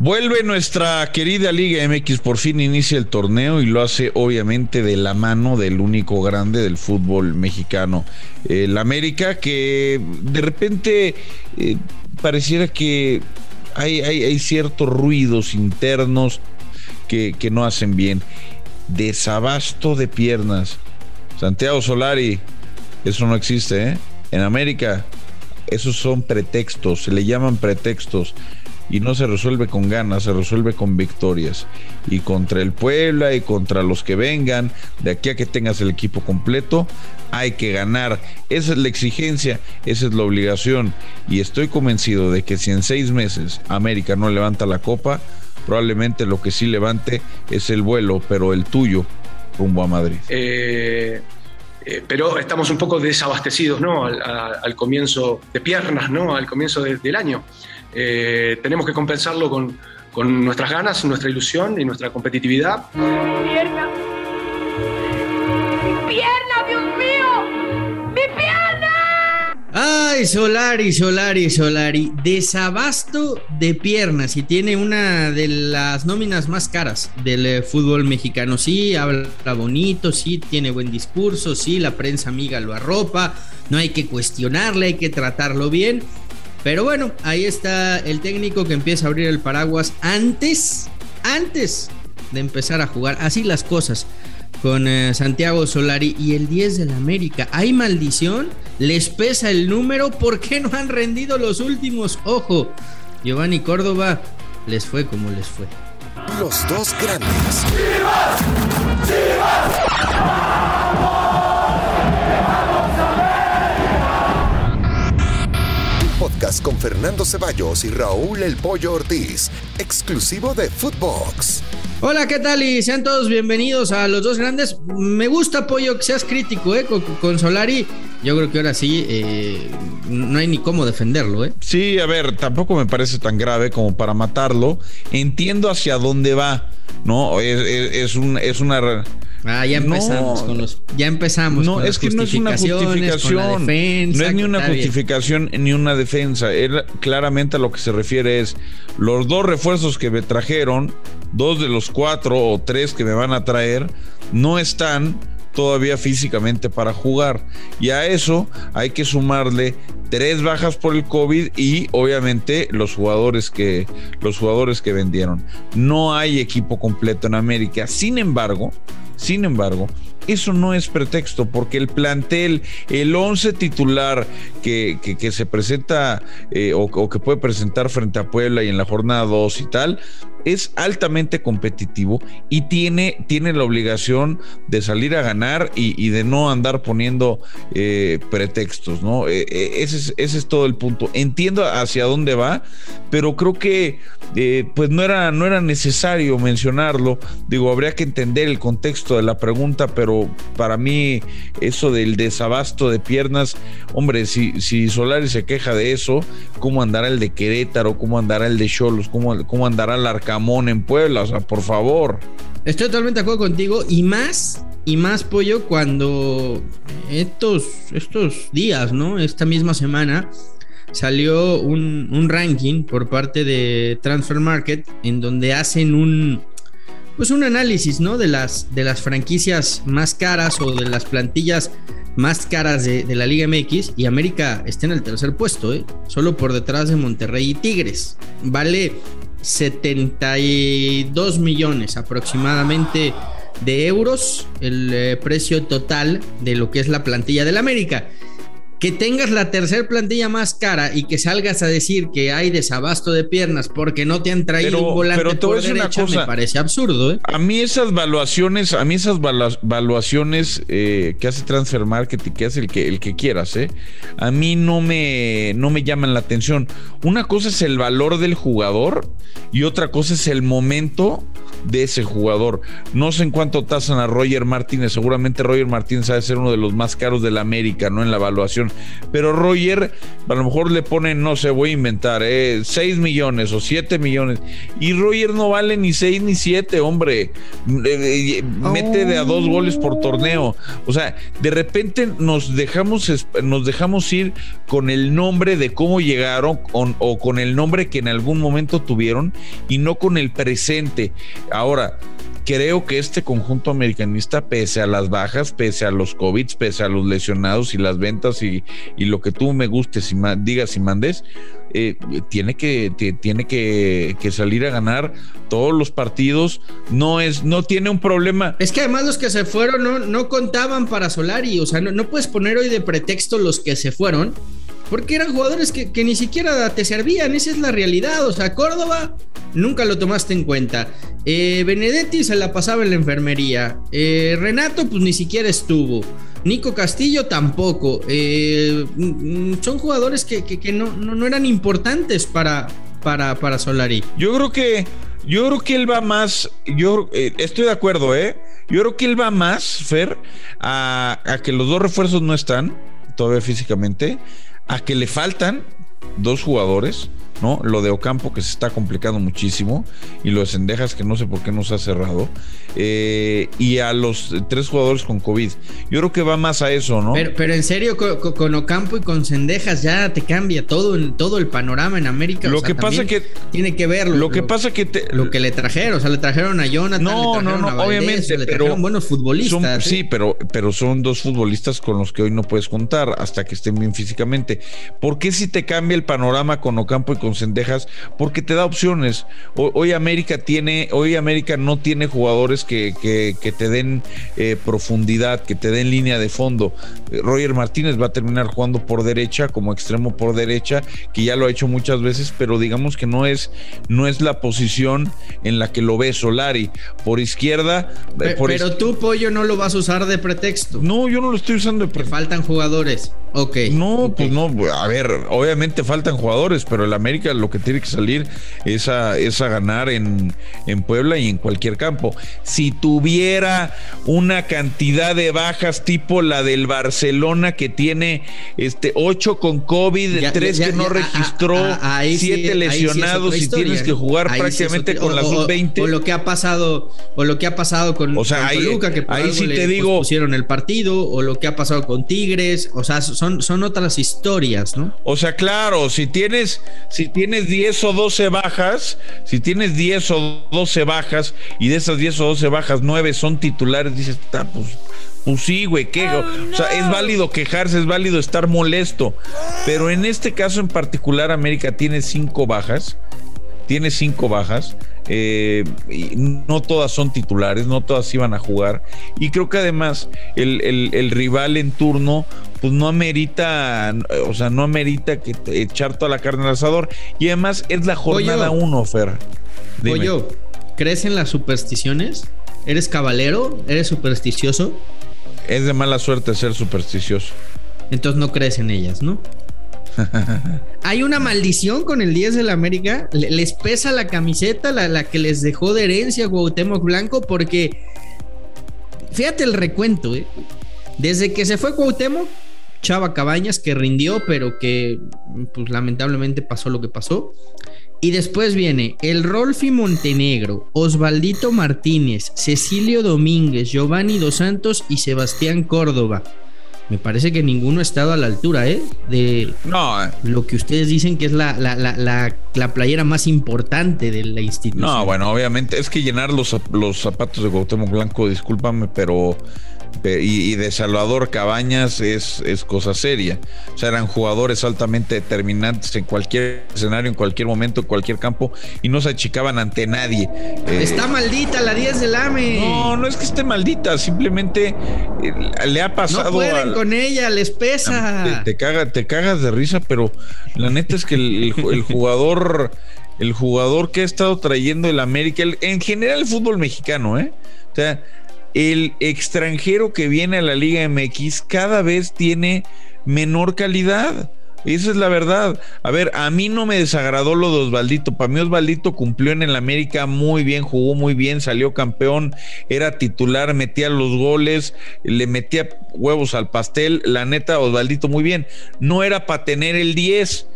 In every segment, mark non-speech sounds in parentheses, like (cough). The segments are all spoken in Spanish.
Vuelve nuestra querida Liga MX, por fin inicia el torneo y lo hace obviamente de la mano del único grande del fútbol mexicano, el América, que de repente eh, pareciera que hay, hay, ciertos ruidos internos que, que no hacen bien. Desabasto de piernas. Santiago Solari, eso no existe, ¿eh? En América, esos son pretextos, se le llaman pretextos y no se resuelve con ganas, se resuelve con victorias. Y contra el Puebla y contra los que vengan, de aquí a que tengas el equipo completo, hay que ganar. Esa es la exigencia, esa es la obligación. Y estoy convencido de que si en seis meses América no levanta la copa, probablemente lo que sí levante es el vuelo, pero el tuyo rumbo a Madrid. Eh, eh, pero estamos un poco desabastecidos ¿no? al, comienzo de piernas, ¿no? al comienzo del año. Eh, tenemos que compensarlo con, con, nuestras ganas, nuestra ilusión y nuestra competitividad. ¡Pierna! Ay, Solari, Solari, Solari. Desabasto de piernas y tiene una de las nóminas más caras del eh, fútbol mexicano. Sí, habla bonito, sí, tiene buen discurso, sí, la prensa amiga lo arropa. No hay que cuestionarle, hay que tratarlo bien pero bueno, ahí está el técnico que empieza a abrir el paraguas antes, antes de empezar a jugar. Así las cosas con eh, Santiago Solari y el 10 de la América. ¿Hay maldición? ¿Les pesa el número? ¿Por qué no han rendido los últimos? Ojo, Giovanni Córdoba les fue como les fue. Los dos grandes. Con Fernando Ceballos y Raúl El Pollo Ortiz, exclusivo de Footbox. Hola, ¿qué tal? Y sean todos bienvenidos a los dos grandes. Me gusta, Pollo, que seas crítico, ¿eh? Con, Solari. Yo creo que ahora sí eh, no hay ni cómo defenderlo, ¿eh? Sí, a ver, tampoco me parece tan grave como para matarlo. Entiendo hacia dónde va, ¿no? Es, un, es una Ah, ya empezamos con los. Ya empezamos. No, es que no es una justificación. no es ni una justificación ni una defensa. Él claramente a lo que se refiere es los dos refuerzos que me trajeron, dos de los cuatro o tres que me van a traer, no están todavía físicamente para jugar. Y a eso hay que sumarle tres bajas por el COVID y obviamente los jugadores que los jugadores que vendieron. No hay equipo completo en América. Sin embargo, sin embargo, eso no es pretexto, porque el plantel, el 11 titular que, que, se presenta eh, o, o, que puede presentar frente a Puebla y en la jornada 2 y tal, es altamente competitivo y tiene, tiene la obligación de salir a ganar y, de no andar poniendo eh, pretextos, ¿no? Eh, eh, ese, es, ese, es, todo el punto. Entiendo hacia dónde va, pero creo que pues no era, no era necesario mencionarlo. Digo, habría que entender el contexto de la pregunta, pero para mí eso del desabasto de piernas, hombre, si, si Solari se queja de eso, ¿cómo andará el de Querétaro? ¿Cómo andará el de Cholos? ¿Cómo, cómo andará Arca Camón en Puebla, o sea, por favor. Estoy totalmente de acuerdo contigo y más y más pollo cuando estos, estos días, ¿no? Esta misma semana salió un, ranking por parte de Transfer Market en donde hacen un pues un análisis, ¿no? De las, de las franquicias más caras o de las plantillas más caras de, de, la Liga MX y América está en el tercer puesto, ¿eh? solo por detrás de Monterrey y Tigres. Vale 72 millones aproximadamente de euros el eh, precio total de lo que es la plantilla del América que tengas la tercera plantilla más cara y que salgas a decir que hay desabasto de piernas porque no te han traído un volante pero por derecha me parece absurdo. ¿eh? A mí esas valuaciones, a mí esas valuaciones eh, que hace Transfer Market y que hace el que el que quieras, ¿eh? a mí no me no me llaman la atención. Una cosa es el valor del jugador y otra cosa es el momento de ese jugador. No sé en cuánto tasan a Roger Martínez, seguramente Roger Martínez sabe ser uno de los más caros de la América, ¿no? En la evaluación. Pero Roger, a lo mejor le ponen, no sé, voy a inventar, eh, 6 millones o 7 millones. Y Roger no vale ni 6 ni 7, hombre. Eh, eh, mete de a dos goles por torneo. O sea, de repente nos dejamos, nos dejamos ir con el nombre de cómo llegaron o con el nombre que en algún momento tuvieron y no con el presente. Ahora, creo que este conjunto americanista, pese a las bajas, pese a los COVID, pese a los lesionados y las ventas y, lo que tú me gustes y digas y mandes, eh, tiene, que, tiene que, salir a ganar todos los partidos. No es, no tiene un problema. Es que además los que se fueron no, no contaban para Solari. O sea, no, no puedes poner hoy de pretexto los que se fueron porque eran jugadores que, ni siquiera te servían, esa es la realidad. O sea, Córdoba nunca lo tomaste en cuenta. Eh, Benedetti se la pasaba en la enfermería. Eh, Renato, pues ni siquiera estuvo. Nico Castillo tampoco. Eh, mm, son jugadores que, no, no, eran importantes para, para, para Solari. Yo creo que. Yo creo que él va más. Yo estoy de acuerdo, ¿eh? Yo creo que él va más, Fer, a, a que los dos refuerzos no están todavía físicamente a que le faltan dos jugadores ¿no? Lo de Ocampo que se está complicando muchísimo y lo de Sendejas que no sé por qué no se ha cerrado. Eh, y a los tres jugadores con COVID. Yo creo que va más a eso, ¿no? Pero, en serio, con, Ocampo y con Sendejas ya te cambia todo el, todo el panorama en América. Lo que pasa que tiene que verlo. Lo, que pasa que lo que le trajeron, o sea, le trajeron a Jonathan, no, no, no, obviamente, le trajeron buenos futbolistas. ¿eh? Sí, pero, pero son dos futbolistas con los que hoy no puedes contar hasta que estén bien físicamente. ¿Por qué si te cambia el panorama con Ocampo y con Sendejas, porque te da opciones. Hoy, América tiene, hoy América no tiene jugadores que, que, te den eh, profundidad, que te den línea de fondo. Eh, Roger Martínez va a terminar jugando por derecha, como extremo por derecha, que ya lo ha hecho muchas veces, pero digamos que no es, no es la posición en la que lo ve Solari. Por izquierda. Eh, pero, tú, Pollo, no lo vas a usar de pretexto. No, yo no lo estoy usando de pretexto. Faltan jugadores. Ok. No, pues no, a ver, obviamente faltan jugadores, pero el América lo que tiene que salir es a, ganar en, en, Puebla y en cualquier campo. Si tuviera una cantidad de bajas tipo la del Barcelona que tiene este 8 con COVID, 3 que no registró, 7 lesionados y tienes que jugar prácticamente con la sub-20. O, lo que ha pasado, o lo que ha pasado con, o sea, que ahí sí te digo, pusieron el partido, o lo que ha pasado con Tigres, o sea, son, son otras historias, ¿no? O sea, claro, si tienes, si tienes 10 o 12 bajas, si tienes 10 o 12 bajas y de esas 10 o 12 bajas, 9 son titulares, dices, está, pues, pues sí, güey, ¿qué? Oh, o sea, es válido quejarse, es válido estar molesto. Pero en este caso en particular, América tiene 5 bajas. Tiene 5 bajas. Eh, no todas son titulares, no todas iban a jugar. Y creo que además el, rival en turno, pues no amerita, o sea, no amerita que echar toda la carne al asador. Y además es la jornada uno, Fer. Oye, ¿crees en las supersticiones? ¿Eres caballero? ¿Eres supersticioso? Es de mala suerte ser supersticioso. Entonces no crees en ellas, ¿no? (laughs) Hay una maldición con el 10 de la América. Les pesa la camiseta, la, que les dejó de herencia Cuauhtémoc Blanco, porque fíjate el recuento, ¿eh? Desde que se fue Cuauhtémoc, Chava Cabañas, que rindió, pero que pues, lamentablemente pasó lo que pasó. Y después viene el Rolfi Montenegro, Osvaldito Martínez, Cecilio Domínguez, Giovanni Dos Santos y Sebastián Córdoba me parece que ninguno ha estado a la altura, ¿eh? De no, eh. lo que ustedes dicen que es la, la, la, la, playera más importante de la institución. No, bueno, obviamente es que llenar los, los zapatos de Cuauhtémoc Blanco, discúlpame, pero y, de Salvador Cabañas es, es cosa seria. O sea, eran jugadores altamente determinantes en cualquier escenario, en cualquier momento, en cualquier campo y no se achicaban ante nadie. Eh, Está maldita la 10 del AME. No, no es que esté maldita, simplemente eh, le ha pasado. No pueden con ella, les pesa. Te, te cagas de risa, pero la neta es que el, jugador. El jugador que ha estado trayendo el América, en general el fútbol mexicano, ¿eh? O sea, el extranjero que viene a la Liga MX cada vez tiene menor calidad. Esa es la verdad. A ver, a mí no me desagradó lo de Osvaldito. Para mí Osvaldito cumplió en el América muy bien, jugó muy bien, salió campeón, era titular, metía los goles, le metía huevos al pastel. La neta, Osvaldito muy bien. No era para tener el 10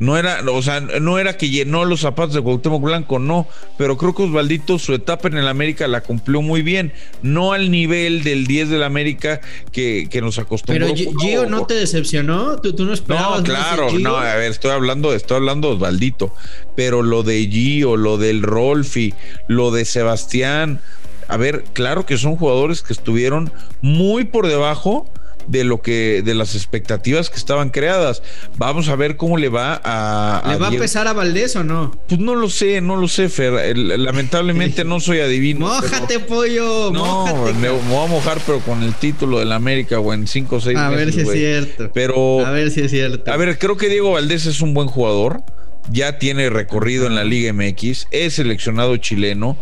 no era, o sea, no era que llenó los zapatos de Cuauhtémoc Blanco, no, pero creo que Osvaldito su etapa en el América la cumplió muy bien, no al nivel del 10 del América que, que nos acostumbró. Pero Gio no te decepcionó, tú, no esperabas. No, claro, no, a ver, estoy hablando, estoy hablando de Osvaldito, pero lo de Gio, lo del Rolfi, lo de Sebastián, a ver, claro que son jugadores que estuvieron muy por debajo de lo que de las expectativas que estaban creadas. Vamos a ver cómo le va a, ¿Le va a pesar a Valdés o no? Pues no lo sé, no lo sé, Fer. Lamentablemente (laughs) no soy adivino. Mójate, pollo. No, me, voy a mojar, pero con el título del América o en 5 o 6 A ver si es cierto. Pero a ver si es cierto. A ver, creo que Diego Valdés es un buen jugador. Ya tiene recorrido en la Liga MX, es seleccionado chileno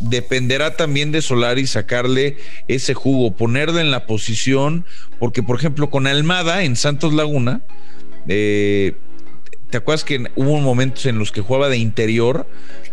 dependerá también de Solari sacarle ese jugo, ponerle en la posición, porque por ejemplo con Almada en Santos Laguna, eh, ¿te acuerdas que hubo momentos en los que jugaba de interior?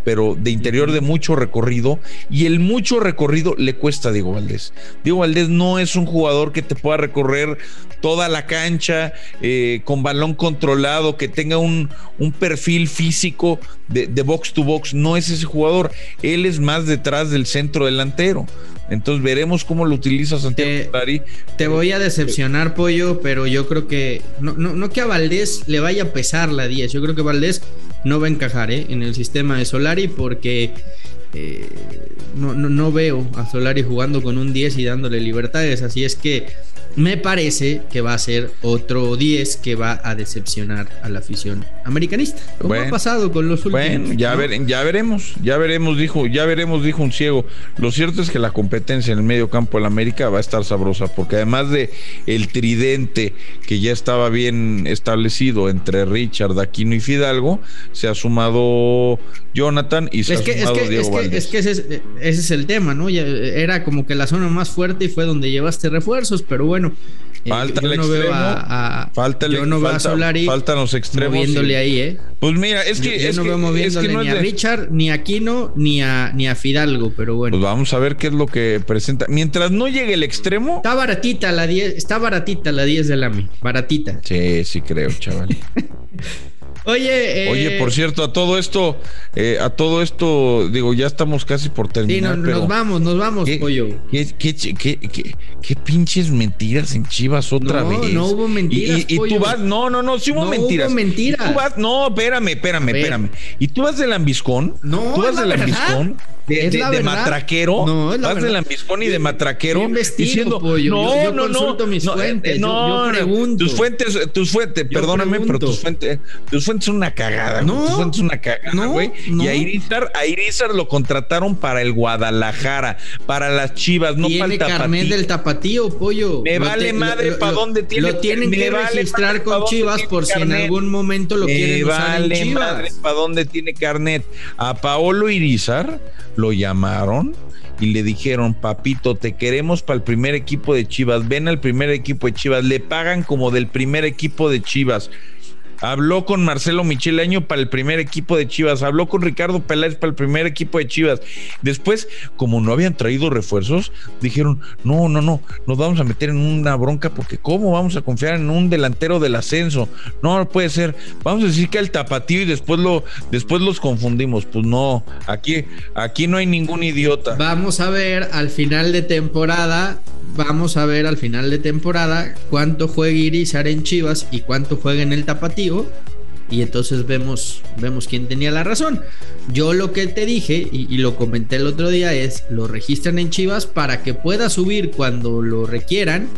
Pero de interior de mucho recorrido y el mucho recorrido le cuesta a Diego Valdés. Diego Valdés no es un jugador que te pueda recorrer toda la cancha eh, con balón controlado, que tenga un, un perfil físico de, de, box to box, no es ese jugador, él es más detrás del centro delantero. Entonces veremos cómo lo utiliza Santiago te, Te voy a decepcionar, Pollo, pero yo creo que no, no, no que a Valdés le vaya a pesar la 10, yo creo que Valdés no va a encajar ¿eh? en el sistema de Solari porque eh, no, no, no, veo a Solari jugando con un 10 y dándole libertades. Así es que me parece que va a ser otro 10 que va a decepcionar a la afición americanista. Como ha pasado con los últimos. Bueno, ya, ya veremos, ya veremos, dijo, ya veremos, dijo un ciego. Lo cierto es que la competencia en el medio campo de la América va a estar sabrosa, porque además de el tridente que ya estaba bien establecido entre Richard, Aquino y Fidalgo, se ha sumado Jonathan y se ha sumado Diego es que, ese, es, ese es el tema, ¿no? Ya era como que la zona más fuerte y fue donde llevaste refuerzos, pero bueno eh, falta el extremo. falta yo no falta, Solari faltan los extremos. Moviéndole ahí, ¿eh? Pues mira, es que. Yo, es no veo moviéndole ni a Richard, ni a Aquino, ni a, ni a Fidalgo, pero bueno. Pues vamos a ver qué es lo que presenta. Mientras no llegue el extremo. Está baratita la 10, está baratita la 10 del AMI. Baratita. Sí, sí creo, chaval. (laughs) Oye, eh, Oye, por cierto, a todo esto, eh, a todo esto, digo, ya estamos casi por terminar. Sí, nos vamos, nos vamos, pollo. ¿qué, qué, pinches mentiras en Chivas otra vez? No, no hubo mentiras. Y, tú vas, no, no, no, sí hubo mentiras. Hubo mentiras. tú vas, no, espérame, espérame, espérame. ¿Y tú vas del ambiscón? No, ¿Tú vas del ambiscón? de, de, matraquero, no, es vas de lambiscón y de matraquero diciendo, no, yo, no, mis fuentes, no, yo, pregunto. Tus fuentes, tus fuentes, perdóname, pero tus fuentes, tus fuentes son una cagada, no, son una cagada, güey. y a Irizar, a Irizar lo contrataron para el Guadalajara, para las Chivas, no para el carnet del tapatío, pollo. Me vale madre para dónde tiene. Lo tienen que registrar con Chivas por si en algún momento lo quieren usar en Chivas. Madre para dónde tiene carnet. A Paolo Irizar lo llamaron y le dijeron, papito, te queremos para el primer equipo de Chivas, ven al primer equipo de Chivas, le pagan como del primer equipo de Chivas. Habló con Marcelo Micheleño para el primer equipo de Chivas. Habló con Ricardo Peláez para el primer equipo de Chivas. Después, como no habían traído refuerzos, dijeron: No, no, no, nos vamos a meter en una bronca porque, ¿cómo vamos a confiar en un delantero del ascenso? No, no puede ser. Vamos a decir que al tapatío y después, lo, después los confundimos. Pues no, aquí, aquí no hay ningún idiota. Vamos a ver al final de temporada. Vamos a ver al final de temporada cuánto juega Irizar en Chivas y cuánto juega en el tapatío y entonces vemos, vemos quién tenía la razón. Yo lo que te dije y, lo comenté el otro día es, lo registran en Chivas para que pueda subir cuando lo requieran.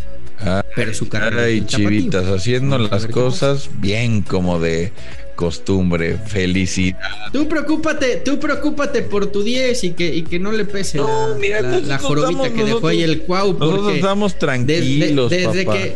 pero su carrera. y chivitas, haciendo las cosas bien como de costumbre, felicidad. Tú preocúpate, tú preocúpate por tu 10 y que, y que no le pese la, jorobita que dejó ahí el cuau. Nosotros estamos tranquilos. desde que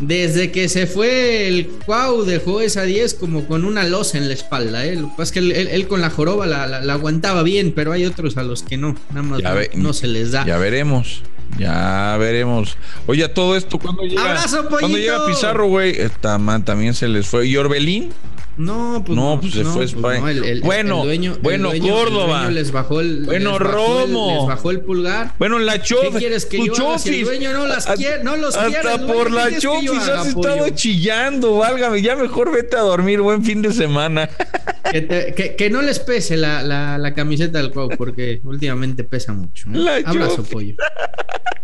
desde que se fue el Cuau dejó esa 10 como con una losa en la espalda. ¿eh? Lo que pasa es que él, con la joroba la, aguantaba bien, pero hay otros a los que no, nada más no, se les da. Ya veremos. Ya veremos. Oye, todo esto, ¿cuándo llega? ¡Abrazo, ¿Cuándo llega Pizarro, güey? También se les fue. ¿Y Orbelín? No, pues no, pues se fue pues España. el, bueno, dueño, bueno, Córdoba. les bajó el, bueno, les bajó Romo. El, les bajó el pulgar. Bueno, la Chofis. ¿Qué quieres que yo haga? Si el dueño no las quiere, no los hasta quiere. Hasta por la Chofis has estado chillando, válgame. Ya mejor vete a dormir. Buen fin de semana. (laughs) Que, te, que, que no les pese la, la, la, camiseta del Cuau, porque (laughs) últimamente pesa mucho. ¿eh? La Abrazo, Chofis. pollo. (laughs)